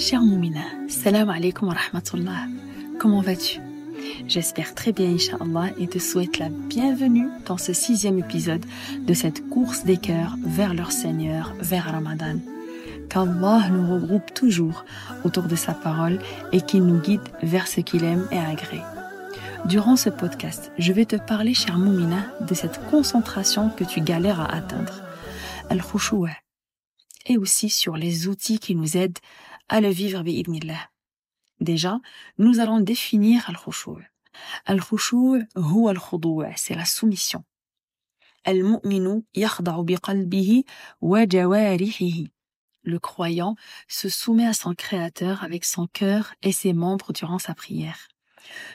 Cher Moumina, salam alaikum wa rahmatullah. Comment vas-tu? J'espère très bien, Inch'Allah, et te souhaite la bienvenue dans ce sixième épisode de cette course des cœurs vers leur Seigneur, vers Ramadan. Qu'Allah nous regroupe toujours autour de sa parole et qu'il nous guide vers ce qu'il aime et agrée. Durant ce podcast, je vais te parler, cher Moumina, de cette concentration que tu galères à atteindre, al et aussi sur les outils qui nous aident à le vivre bi'idnillah. Déjà, nous allons définir al-khushu'. Al-khushu' huwa al c'est la soumission. Al-mu'minu yakhda'u biqalbihi wa jawarihihi. Le croyant se soumet à son créateur avec son cœur et ses membres durant sa prière.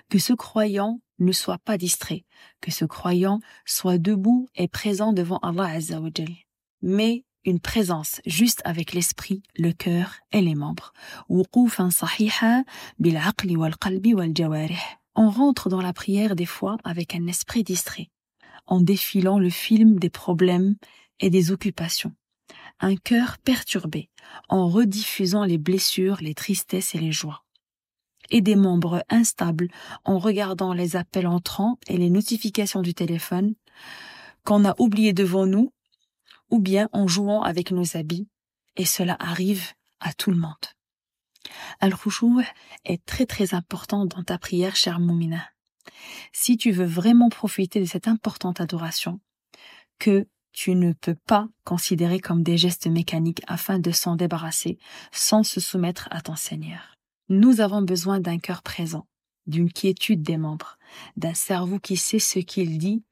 Que ce croyant ne soit pas distrait, que ce croyant soit debout et présent devant Allah Azza wa Mais une présence juste avec l'esprit, le cœur et les membres. On rentre dans la prière des fois avec un esprit distrait, en défilant le film des problèmes et des occupations. Un cœur perturbé, en rediffusant les blessures, les tristesses et les joies. Et des membres instables, en regardant les appels entrants et les notifications du téléphone, qu'on a oublié devant nous ou bien en jouant avec nos habits, et cela arrive à tout le monde. Al-Khushu' est très très important dans ta prière, cher Moumina. Si tu veux vraiment profiter de cette importante adoration, que tu ne peux pas considérer comme des gestes mécaniques afin de s'en débarrasser sans se soumettre à ton Seigneur. Nous avons besoin d'un cœur présent, d'une quiétude des membres, d'un cerveau qui sait ce qu'il dit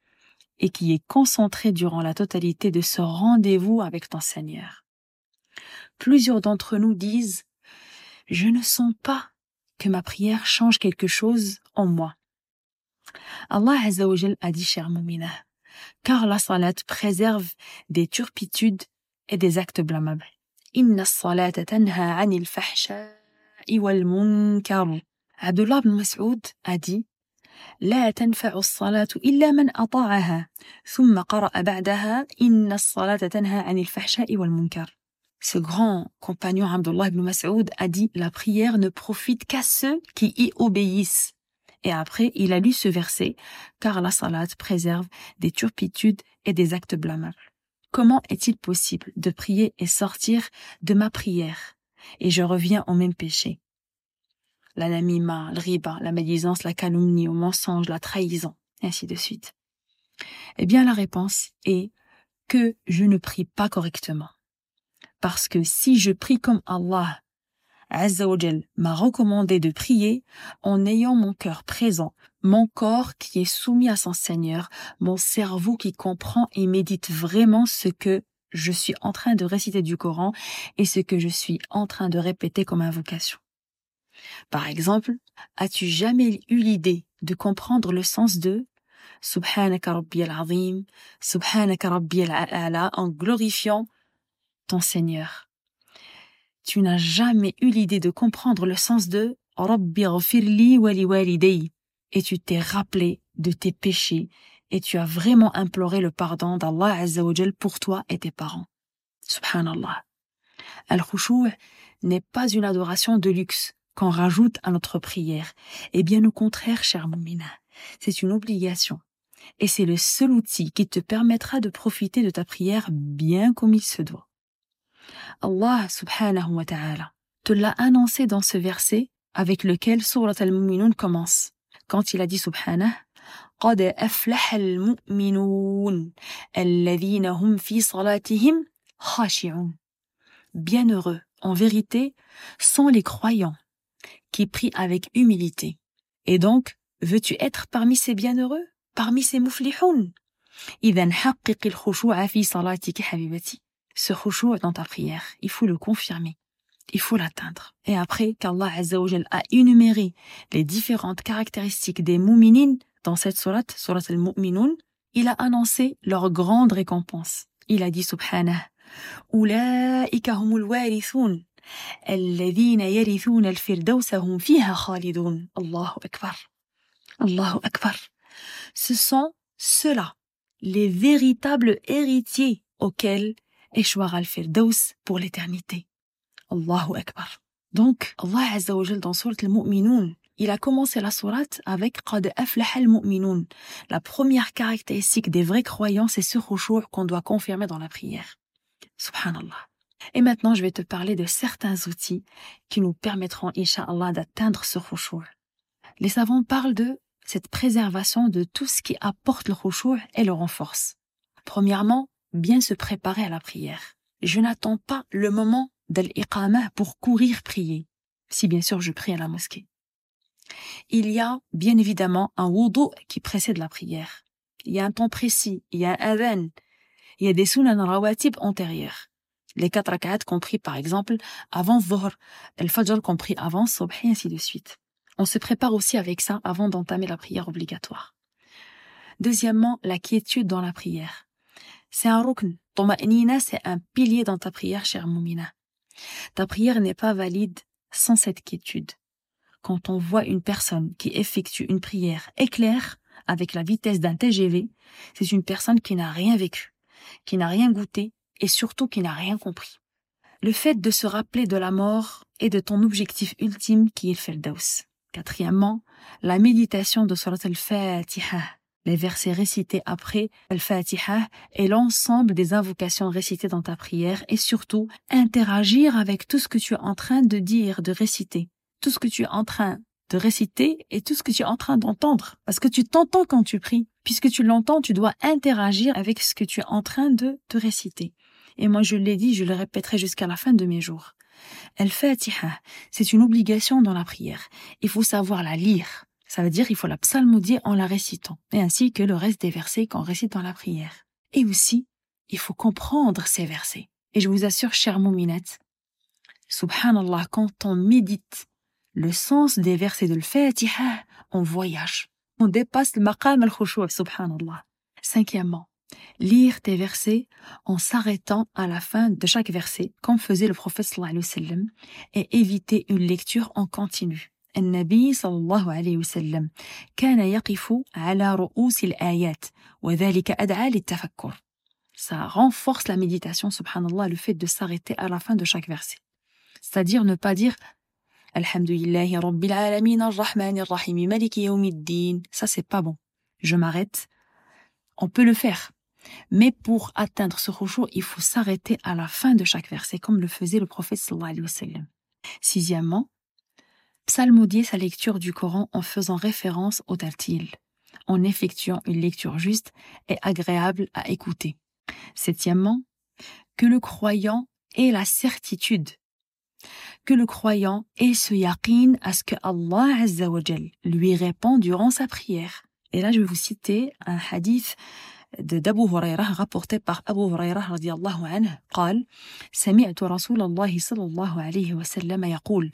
et qui est concentré durant la totalité de ce rendez-vous avec ton Seigneur. Plusieurs d'entre nous disent Je ne sens pas que ma prière change quelque chose en moi. Allah Azzawajal a dit, cher Moumina, car la salat préserve des turpitudes et des actes blâmables. Inna salat tanha anil wal munkar. Abdullah ibn Mas'ud a dit لا تنفع الصلاة إلا من أطاعها ثم قرأ بعدها إن الصلاة تنهى عن الفحشاء والمنكر Ce grand compagnon Abdullah ibn Mas'ud a dit la prière ne profite qu'à ceux qui y obéissent. Et après, il a lu ce verset, car la salat préserve des turpitudes et des actes blâmables. Comment est-il possible de prier et sortir de ma prière et je reviens au même péché la namima, le riba, la médisance, la calomnie, le mensonge, la trahison, et ainsi de suite Eh bien, la réponse est que je ne prie pas correctement. Parce que si je prie comme Allah m'a recommandé de prier en ayant mon cœur présent, mon corps qui est soumis à son Seigneur, mon cerveau qui comprend et médite vraiment ce que je suis en train de réciter du Coran et ce que je suis en train de répéter comme invocation. Par exemple, as-tu jamais eu l'idée de comprendre le sens de Subhanaka Rabbi al-Azim, Subhanaka Rabbi al-Ala en glorifiant ton Seigneur? Tu n'as jamais eu l'idée de comprendre le sens de Rabbi ghafirli wali et tu t'es rappelé de tes péchés et tu as vraiment imploré le pardon d'Allah Azzawajal pour toi et tes parents. Subhanallah. Al-Khushu' n'est pas une adoration de luxe, qu'on rajoute à notre prière. Et bien au contraire, cher Moumina, c'est une obligation. Et c'est le seul outil qui te permettra de profiter de ta prière bien comme il se doit. Allah subhanahu wa ta'ala te l'a annoncé dans ce verset avec lequel Surat al-Mu'minun commence. Quand il a dit subhanahu, قد أفلح المؤمنون الذين هم في صلاتهم خاشعون. Bienheureux, en vérité, sont les croyants qui prie avec humilité. Et donc, veux-tu être parmi ces bienheureux, parmi ces mouflihoun Ce khushu' dans ta prière, il faut le confirmer. Il faut l'atteindre. Et après qu'Allah a énuméré les différentes caractéristiques des mu'minin dans cette surat, surat al-mu'minun, il a annoncé leur grande récompense. Il a dit subhanah, Ulaika humul warithun, الذين يرثون الفردوس هم فيها خالدون الله أكبر الله أكبر Ce sont ceux-là, les véritables héritiers auxquels échouera le Firdaus pour l'éternité. Allahu Akbar. Donc, Allah Azza wa dans Surat al-Mu'minun, il a commencé la sourate avec Qad aflah al-mu'minun. La première caractéristique des vrais croyants, c'est ce khushu' qu'on doit confirmer dans la prière. Subhanallah. Et maintenant, je vais te parler de certains outils qui nous permettront, inshallah, d'atteindre ce khushu'. Les savants parlent de cette préservation de tout ce qui apporte le khushu' et le renforce. Premièrement, bien se préparer à la prière. Je n'attends pas le moment l'iqamah pour courir prier, si bien sûr je prie à la mosquée. Il y a bien évidemment un wudu qui précède la prière. Il y a un temps précis, il y a un adhan, il y a des sunan rawatib antérieurs. Les quatre rak'at compris par exemple avant Dhuhr, le fajr compris avant Subh et ainsi de suite. On se prépare aussi avec ça avant d'entamer la prière obligatoire. Deuxièmement, la quiétude dans la prière. C'est un rukn. Toma'nina, c'est un pilier dans ta prière, chère Moumina. Ta prière n'est pas valide sans cette quiétude. Quand on voit une personne qui effectue une prière éclair avec la vitesse d'un TGV, c'est une personne qui n'a rien vécu, qui n'a rien goûté et surtout qui n'a rien compris. Le fait de se rappeler de la mort et de ton objectif ultime qui est le Feldaus. Quatrièmement, la méditation de Surat al-Fatiha, les versets récités après al-Fatiha et l'ensemble des invocations récitées dans ta prière et surtout interagir avec tout ce que tu es en train de dire, de réciter, tout ce que tu es en train de réciter et tout ce que tu es en train d'entendre. Parce que tu t'entends quand tu pries. Puisque tu l'entends, tu dois interagir avec ce que tu es en train de te réciter. Et moi, je l'ai dit, je le répéterai jusqu'à la fin de mes jours. Al-Fatiha, c'est une obligation dans la prière. Il faut savoir la lire. Ça veut dire il faut la psalmodier en la récitant, et ainsi que le reste des versets qu'on récite dans la prière. Et aussi, il faut comprendre ces versets. Et je vous assure, chère mouminette, subhanallah, quand on médite le sens des versets de l'Fatiha, on voyage. On dépasse le maqam al-khushu' subhanallah. Cinquièmement, lire tes versets en s'arrêtant à la fin de chaque verset, comme faisait le prophète sallallahu alayhi wa sallam, et éviter une lecture en continu. النبي صلى الله عليه وسلم كان يقف على رؤوس الآيات وذلك أدعى للتفكر Ça renforce la méditation, subhanallah, le fait de s'arrêter à la fin de chaque verset. C'est-à-dire ne pas dire Alhamdulillahi Rabbil Alamin Ar-Rahman Ar-Rahim Maliki Yawmiddin. Ça, c'est pas bon. Je m'arrête. On peut le faire. Mais pour atteindre ce khushu, il faut s'arrêter à la fin de chaque verset, comme le faisait le prophète sallallahu. Sixièmement, psalmodier sa lecture du Coran en faisant référence au tartil, en effectuant une lecture juste et agréable à écouter. Septièmement, que le croyant ait la certitude, que le croyant ait ce yaqin à ce que Allah lui répond durant sa prière. Et là, je vais vous citer un hadith d'Abu Huraira rapporté par Abu Huraira radiallahu anhu. قال سمعت رسول الله صلى الله عليه وسلم يقول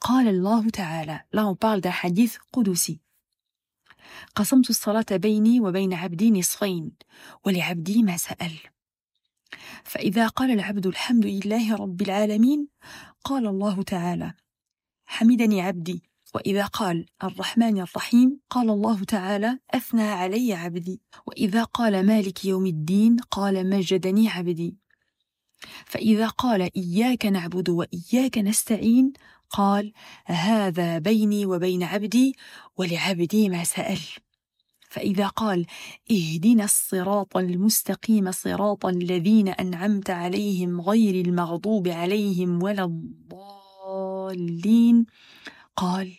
قال الله تعالى on parle d'un hadith قدسي قسمت الصلاة بيني وبين عبدي نصفين ولعبدي ما سأل فإذا قال العبد الحمد لله رب العالمين قال الله تعالى حمدني عبدي وإذا قال الرحمن الرحيم قال الله تعالى أثنى علي عبدي. وإذا قال مالك يوم الدين قال مجدني عبدي. فإذا قال إياك نعبد وإياك نستعين قال هذا بيني وبين عبدي ولعبدي ما سأل. فإذا قال اهدنا الصراط المستقيم صراط الذين أنعمت عليهم غير المغضوب عليهم ولا الضالين قال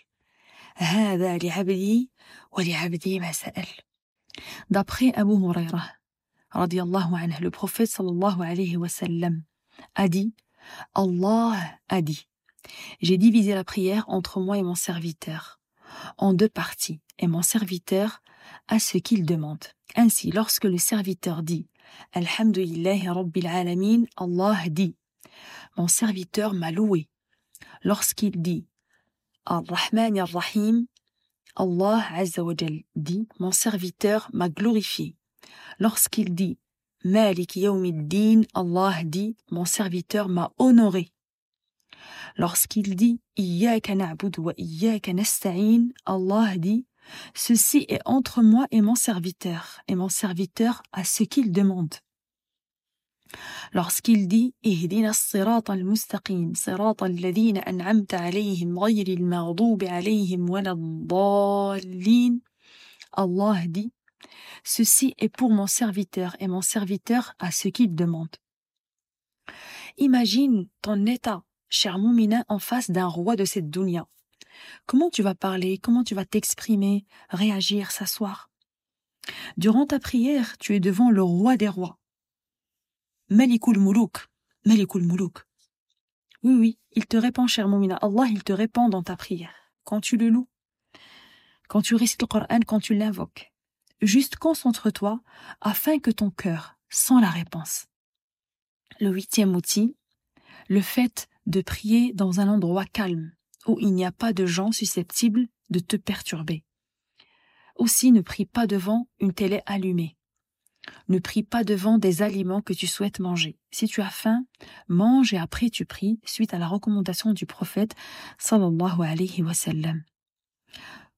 هذا لعبدي ولعبدي ما سأل D'après Abu Huraira, radiallahu anhu, le prophète sallallahu alayhi wa sallam a dit Allah a dit J'ai divisé la prière entre moi et mon serviteur en deux parties, et mon serviteur a ce qu'il demande. Ainsi, lorsque le serviteur dit Alhamdulillahi Rabbil Alamin, Allah dit Mon serviteur m'a loué. Lorsqu'il dit Ar-Rahman Ar-Rahim, Allah Azza wa dit Mon serviteur m'a glorifié. Lorsqu'il dit Malik Yawmiddin, Allah dit Mon serviteur m'a honoré. Lorsqu'il dit Iyyaka na'budu wa iyyaka nasta'in, Allah dit Ceci est entre moi et mon serviteur, et mon serviteur a ce qu'il demande. Lorsqu'il dit al-mustaqim, Allah dit Ceci est pour mon serviteur et mon serviteur à ce qu'il demande. Imagine ton état, cher Moumina, en face d'un roi de cette dunya. Comment tu vas parler, comment tu vas t'exprimer, réagir, s'asseoir? Durant ta prière, tu es devant le roi des rois. Malikul Muluk. Malikul Muluk. Oui, oui, il te répond, cher Moumina. Allah, il te répond dans ta prière. Quand tu le loues, quand tu récites le Coran, quand tu l'invoques. Juste concentre-toi afin que ton cœur sent la réponse. Le huitième outil, le fait de prier dans un endroit calme, où il n'y a pas de gens susceptibles de te perturber. Aussi ne prie pas devant une télé allumée. Ne prie pas devant des aliments que tu souhaites manger. Si tu as faim, mange et après tu pries suite à la recommandation du prophète sallallahu.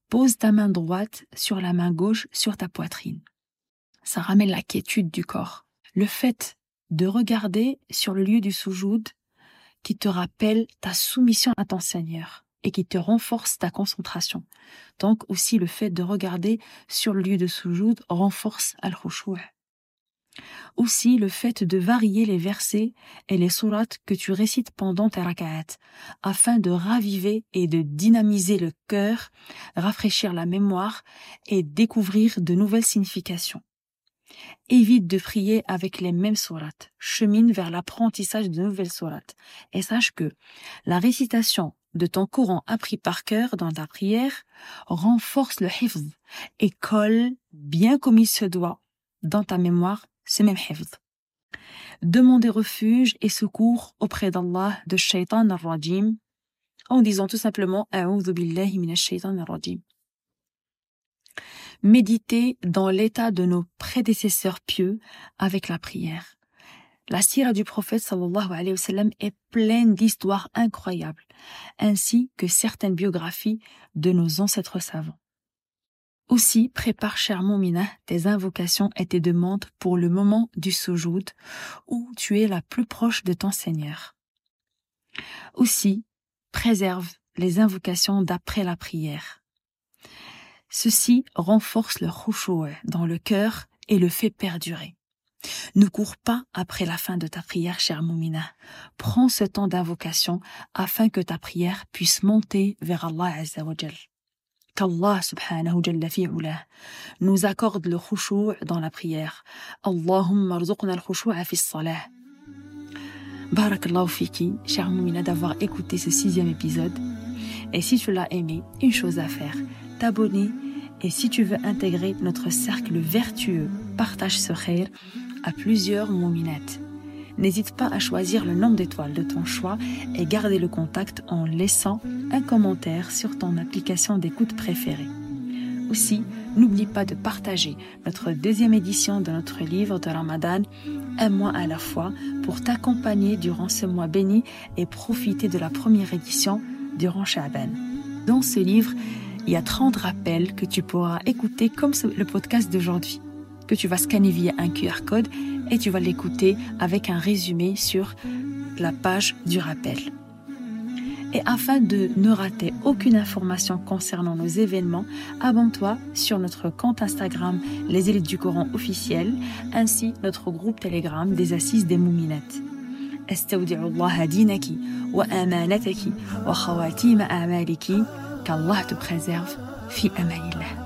Pose ta main droite sur la main gauche sur ta poitrine. Ça ramène la quiétude du corps. Le fait de regarder sur le lieu du soujoud qui te rappelle ta soumission à ton Seigneur et qui te renforce ta concentration. Donc aussi le fait de regarder sur le lieu de soujoud renforce al-khushu'. Aussi le fait de varier les versets et les sourates que tu récites pendant tes raka'at, afin de raviver et de dynamiser le cœur, rafraîchir la mémoire et découvrir de nouvelles significations. Évite de prier avec les mêmes sourates. Chemine vers l'apprentissage de nouvelles sourates. Et sache que la récitation de ton Coran appris par cœur dans ta prière renforce le hifz et colle bien comme il se doit dans ta mémoire ce même hifz. Demandez refuge et secours auprès d'Allah de shaitan al-rajim en disant tout simplement billahi shaitan al-rajim méditer dans l'état de nos prédécesseurs pieux avec la prière. La sira du prophète sallallahu alayhi wa est pleine d'histoires incroyables, ainsi que certaines biographies de nos ancêtres savants. Aussi, prépare, cher Moumina, tes invocations et tes demandes pour le moment du soujoud, où tu es la plus proche de ton Seigneur. Aussi, préserve les invocations d'après la prière. Ceci renforce le khushu' dans le cœur et le fait perdurer. Ne cours pas après la fin de ta prière, cher Moumina. Prends ce temps d'invocation afin que ta prière puisse monter vers Allah Azza wa Qu'Allah subhanahu jalla nous accorde le khushu' dans la prière. Allahumma rzuqna al-khushu'a fi salah. Barakallahu fiki, cher Moumina, d'avoir écouté ce sixième épisode. Et si tu l'as aimé, une chose à faire, t'abonner et si tu veux intégrer notre cercle vertueux, partage ce khair à plusieurs mouminettes. N'hésite pas à choisir le nombre d'étoiles de ton choix et garder le contact en laissant un commentaire sur ton application d'écoute préférée. Aussi, n'oublie pas de partager notre deuxième édition de notre livre de Ramadan, un mois à la fois, pour t'accompagner durant ce mois béni et profiter de la première édition durant Sha'ban. Dans ce livre, il y a 30 rappels que tu pourras écouter comme le podcast d'aujourd'hui, que tu vas scanner via un QR code et tu vas l'écouter avec un résumé sur la page du rappel. Et afin de ne rater aucune information concernant nos événements, abonne-toi sur notre compte Instagram Les élites du Coran officiel, ainsi notre groupe Telegram des Assises des Mouminettes. qu'Allah te préserve. Fi amanillah.